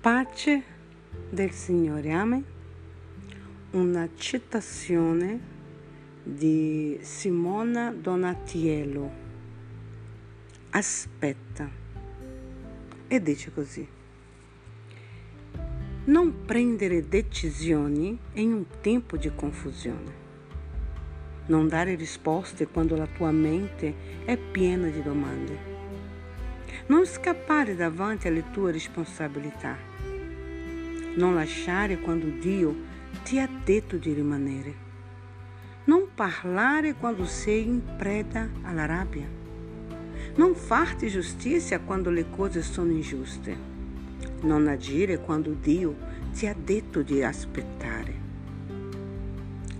pace del Signore, amen. Una citazione di Simona Donatiello. Aspetta. E dice così. Non prendere decisioni in un tempo di confusione. Non dare risposte quando la tua mente è piena di domande non scappare davanti alle tue responsabilità. Non lasciare quando Dio ti ha detto di rimanere. Non parlare quando sei in preda alla rabbia. Non farti giustizia quando le cose sono ingiuste. Non agire quando Dio ti ha detto di aspettare.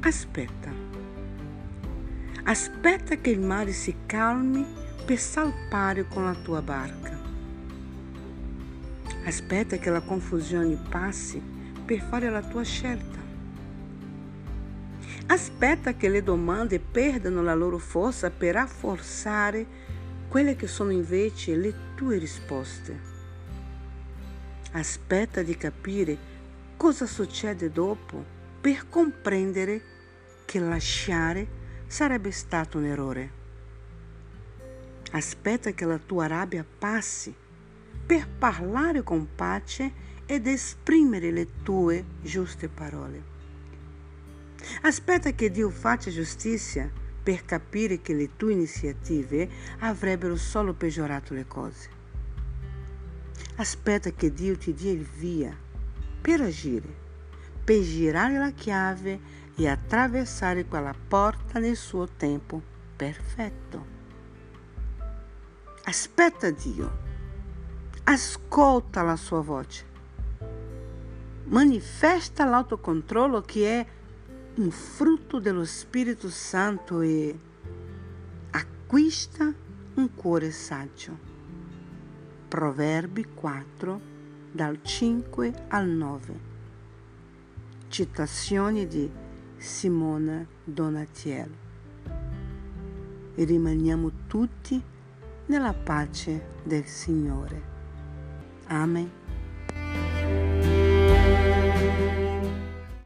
Aspetta. Aspetta che il mare si calmi per salpare con la tua barca. Aspetta che la confusione passi per fare la tua scelta. Aspetta che le domande perdano la loro forza per rafforzare quelle che sono invece le tue risposte. Aspetta di capire cosa succede dopo per comprendere che lasciare sarebbe stato un errore. Aspetta che la tua rabbia passi per parlare con pace ed esprimere le tue giuste parole. Aspetta che Dio faccia giustizia per capire che le tue iniziative avrebbero solo peggiorato le cose. Aspetta che Dio ti dia il via per agire, per girare la chiave e attraversare quella porta nel suo tempo perfetto. Aspetta Dio, ascolta la sua voce, manifesta l'autocontrollo che è un frutto dello Spirito Santo e acquista un cuore saggio. Proverbi 4, dal 5 al 9. Citazioni di Simona Donatiello. E rimaniamo tutti nella pace del Signore. Amen.